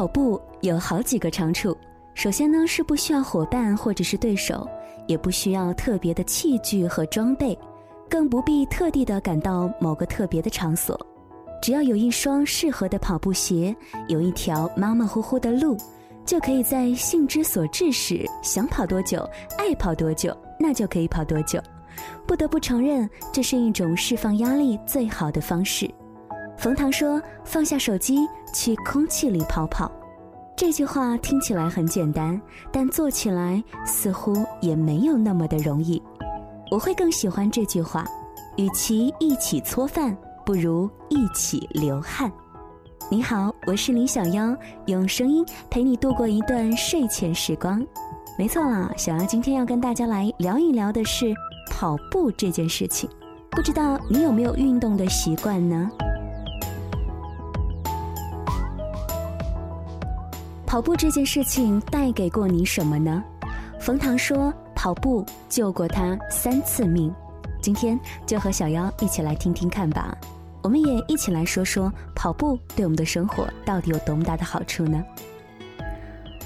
跑步有好几个长处。首先呢，是不需要伙伴或者是对手，也不需要特别的器具和装备，更不必特地的赶到某个特别的场所。只要有一双适合的跑步鞋，有一条马马虎虎的路，就可以在兴之所至时，想跑多久，爱跑多久，那就可以跑多久。不得不承认，这是一种释放压力最好的方式。冯唐说：“放下手机，去空气里跑跑。”这句话听起来很简单，但做起来似乎也没有那么的容易。我会更喜欢这句话：“与其一起搓饭，不如一起流汗。”你好，我是李小妖，用声音陪你度过一段睡前时光。没错啦，小妖今天要跟大家来聊一聊的是。跑步这件事情，不知道你有没有运动的习惯呢？跑步这件事情带给过你什么呢？冯唐说，跑步救过他三次命。今天就和小妖一起来听听看吧。我们也一起来说说跑步对我们的生活到底有多么大的好处呢？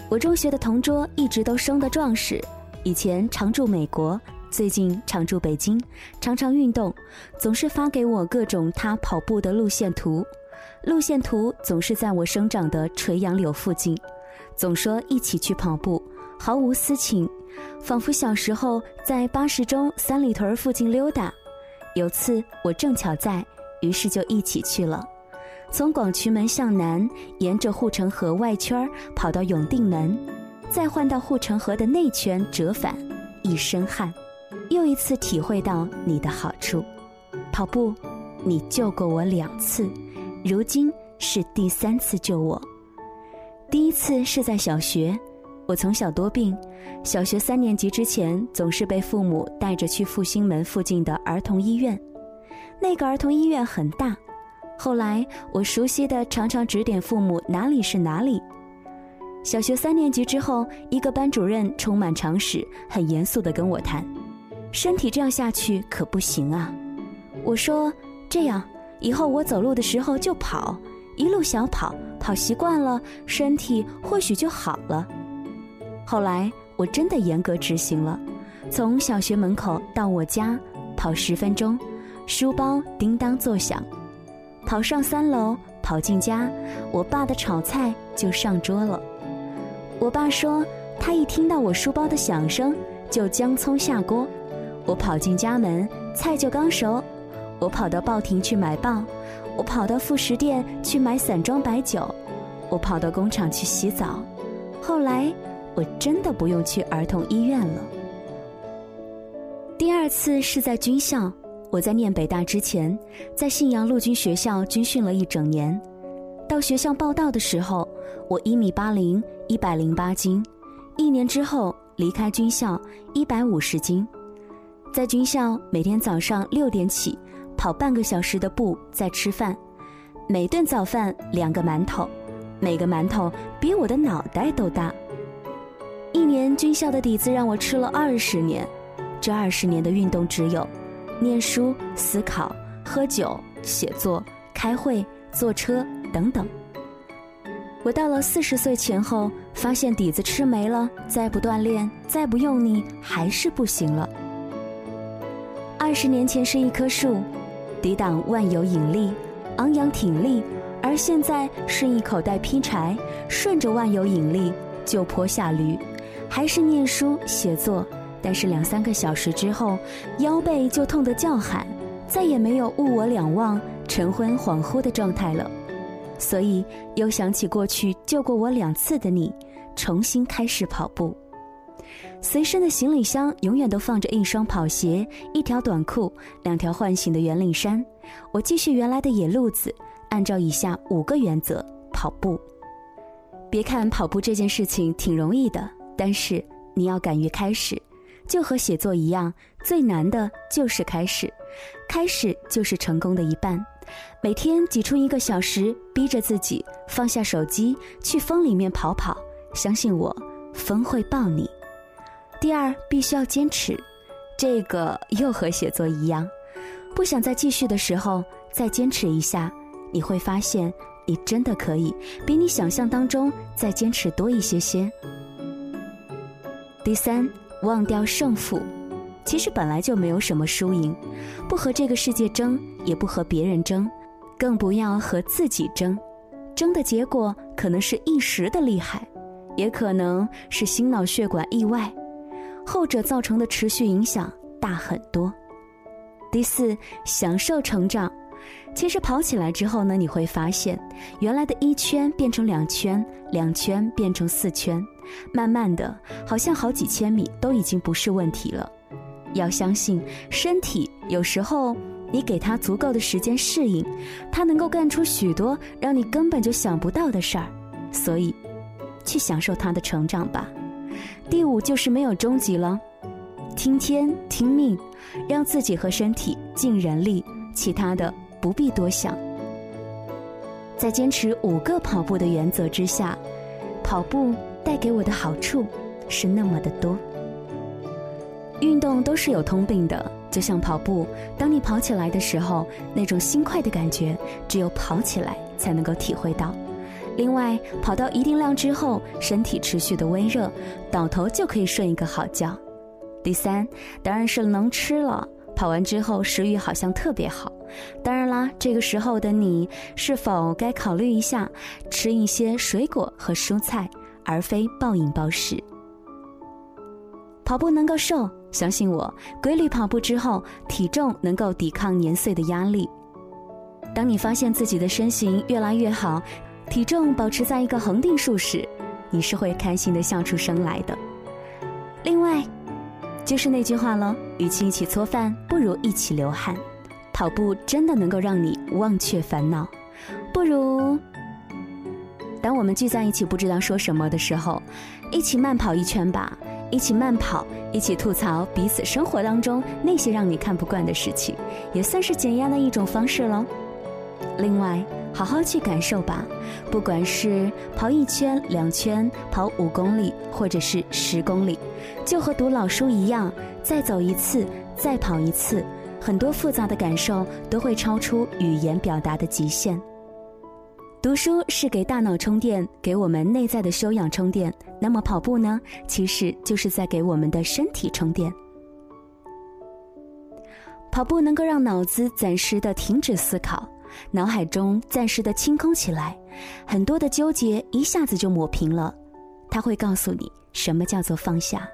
我中学的同桌一直都生得壮实，以前常住美国。最近常驻北京，常常运动，总是发给我各种他跑步的路线图。路线图总是在我生长的垂杨柳附近，总说一起去跑步，毫无私情，仿佛小时候在八十中三里屯附近溜达。有次我正巧在，于是就一起去了。从广渠门向南，沿着护城河外圈跑到永定门，再换到护城河的内圈折返，一身汗。又一次体会到你的好处，跑步，你救过我两次，如今是第三次救我。第一次是在小学，我从小多病，小学三年级之前总是被父母带着去复兴门附近的儿童医院，那个儿童医院很大，后来我熟悉的常常指点父母哪里是哪里。小学三年级之后，一个班主任充满常识，很严肃地跟我谈。身体这样下去可不行啊！我说这样以后我走路的时候就跑，一路小跑，跑习惯了，身体或许就好了。后来我真的严格执行了，从小学门口到我家跑十分钟，书包叮当作响，跑上三楼，跑进家，我爸的炒菜就上桌了。我爸说他一听到我书包的响声，就将葱下锅。我跑进家门，菜就刚熟。我跑到报亭去买报，我跑到副食店去买散装白酒，我跑到工厂去洗澡。后来，我真的不用去儿童医院了。第二次是在军校，我在念北大之前，在信阳陆军学校军训了一整年。到学校报到的时候，我一米八零，一百零八斤。一年之后离开军校，一百五十斤。在军校，每天早上六点起，跑半个小时的步，再吃饭。每顿早饭两个馒头，每个馒头比我的脑袋都大。一年军校的底子让我吃了二十年，这二十年的运动只有念书、思考、喝酒、写作、开会、坐车等等。我到了四十岁前后，发现底子吃没了，再不锻炼，再不用力，还是不行了。二十年前是一棵树，抵挡万有引力，昂扬挺立；而现在是一口袋劈柴，顺着万有引力就坡下驴。还是念书写作，但是两三个小时之后，腰背就痛得叫喊，再也没有物我两忘、晨昏恍惚的状态了。所以又想起过去救过我两次的你，重新开始跑步。随身的行李箱永远都放着一双跑鞋、一条短裤、两条唤醒的圆领衫。我继续原来的野路子，按照以下五个原则跑步。别看跑步这件事情挺容易的，但是你要敢于开始，就和写作一样，最难的就是开始。开始就是成功的一半。每天挤出一个小时，逼着自己放下手机，去风里面跑跑。相信我，风会抱你。第二，必须要坚持，这个又和写作一样，不想再继续的时候，再坚持一下，你会发现你真的可以比你想象当中再坚持多一些些。第三，忘掉胜负。其实本来就没有什么输赢，不和这个世界争，也不和别人争，更不要和自己争。争的结果可能是一时的厉害，也可能是心脑血管意外，后者造成的持续影响大很多。第四，享受成长。其实跑起来之后呢，你会发现，原来的一圈变成两圈，两圈变成四圈，慢慢的，好像好几千米都已经不是问题了。要相信身体，有时候你给他足够的时间适应，他能够干出许多让你根本就想不到的事儿。所以，去享受他的成长吧。第五就是没有终极了，听天听命，让自己和身体尽人力，其他的不必多想。在坚持五个跑步的原则之下，跑步带给我的好处是那么的多。运动都是有通病的，就像跑步，当你跑起来的时候，那种心快的感觉，只有跑起来才能够体会到。另外，跑到一定量之后，身体持续的微热，倒头就可以睡一个好觉。第三，当然是能吃了。跑完之后食欲好像特别好，当然啦，这个时候的你是否该考虑一下，吃一些水果和蔬菜，而非暴饮暴食。跑步能够瘦。相信我，规律跑步之后，体重能够抵抗年岁的压力。当你发现自己的身形越来越好，体重保持在一个恒定数时，你是会开心的笑出声来的。另外，就是那句话喽：与其一起搓饭，不如一起流汗。跑步真的能够让你忘却烦恼，不如当我们聚在一起不知道说什么的时候，一起慢跑一圈吧。一起慢跑，一起吐槽彼此生活当中那些让你看不惯的事情，也算是减压的一种方式喽。另外，好好去感受吧，不管是跑一圈、两圈，跑五公里，或者是十公里，就和读老书一样，再走一次，再跑一次，很多复杂的感受都会超出语言表达的极限。读书是给大脑充电，给我们内在的修养充电。那么跑步呢？其实就是在给我们的身体充电。跑步能够让脑子暂时的停止思考，脑海中暂时的清空起来，很多的纠结一下子就抹平了。它会告诉你什么叫做放下。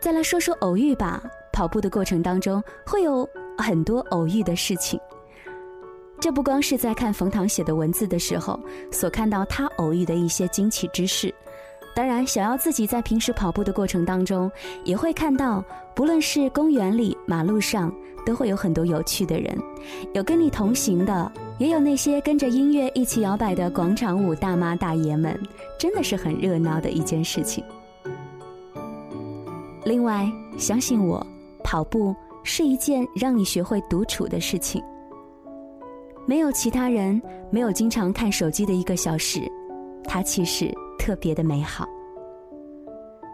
再来说说偶遇吧，跑步的过程当中会有很多偶遇的事情。这不光是在看冯唐写的文字的时候所看到他偶遇的一些惊奇之事，当然，想要自己在平时跑步的过程当中也会看到，不论是公园里、马路上，都会有很多有趣的人，有跟你同行的，也有那些跟着音乐一起摇摆的广场舞大妈大爷们，真的是很热闹的一件事情。另外，相信我，跑步是一件让你学会独处的事情。没有其他人，没有经常看手机的一个小时，它其实特别的美好。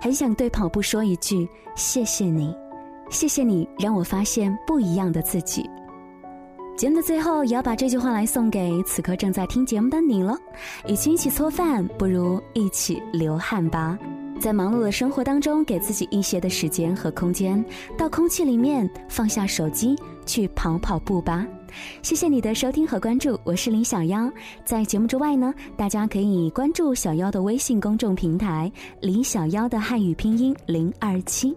很想对跑步说一句：谢谢你，谢谢你让我发现不一样的自己。节目的最后，也要把这句话来送给此刻正在听节目的你了。与其一起搓饭，不如一起流汗吧。在忙碌的生活当中，给自己一些的时间和空间，到空气里面放下手机，去跑跑步吧。谢谢你的收听和关注，我是林小妖。在节目之外呢，大家可以关注小妖的微信公众平台“林小妖”的汉语拼音零二七。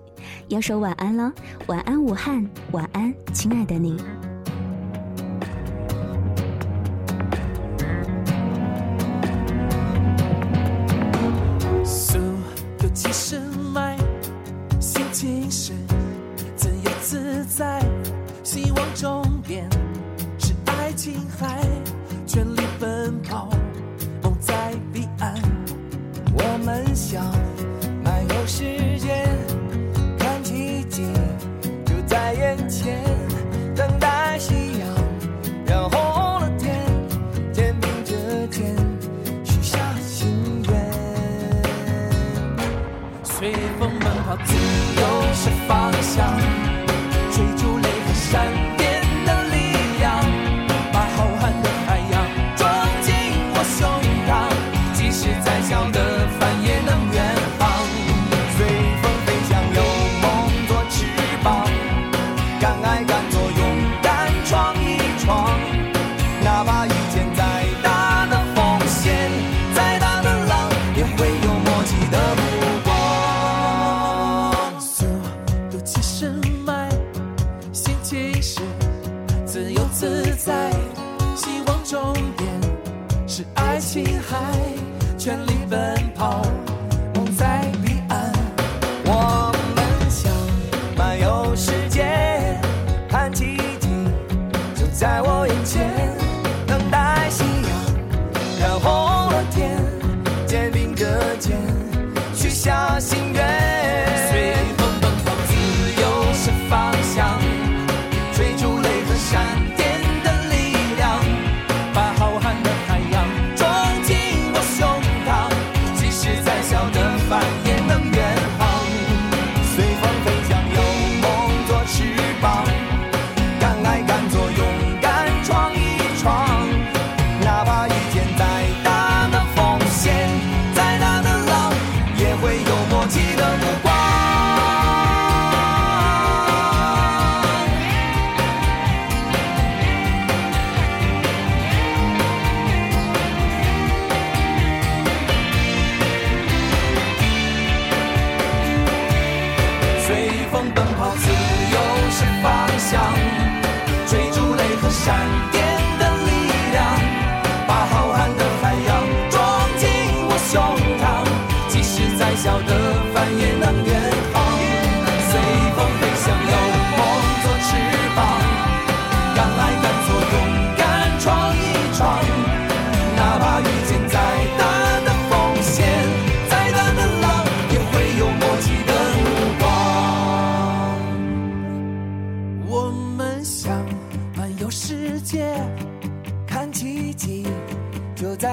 要说晚安了，晚安武汉，晚安亲爱的你。自由是方爱情海全力奔跑。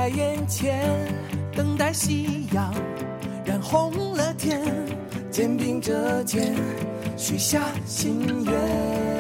在眼前等待夕阳染红了天肩并着肩许下心愿。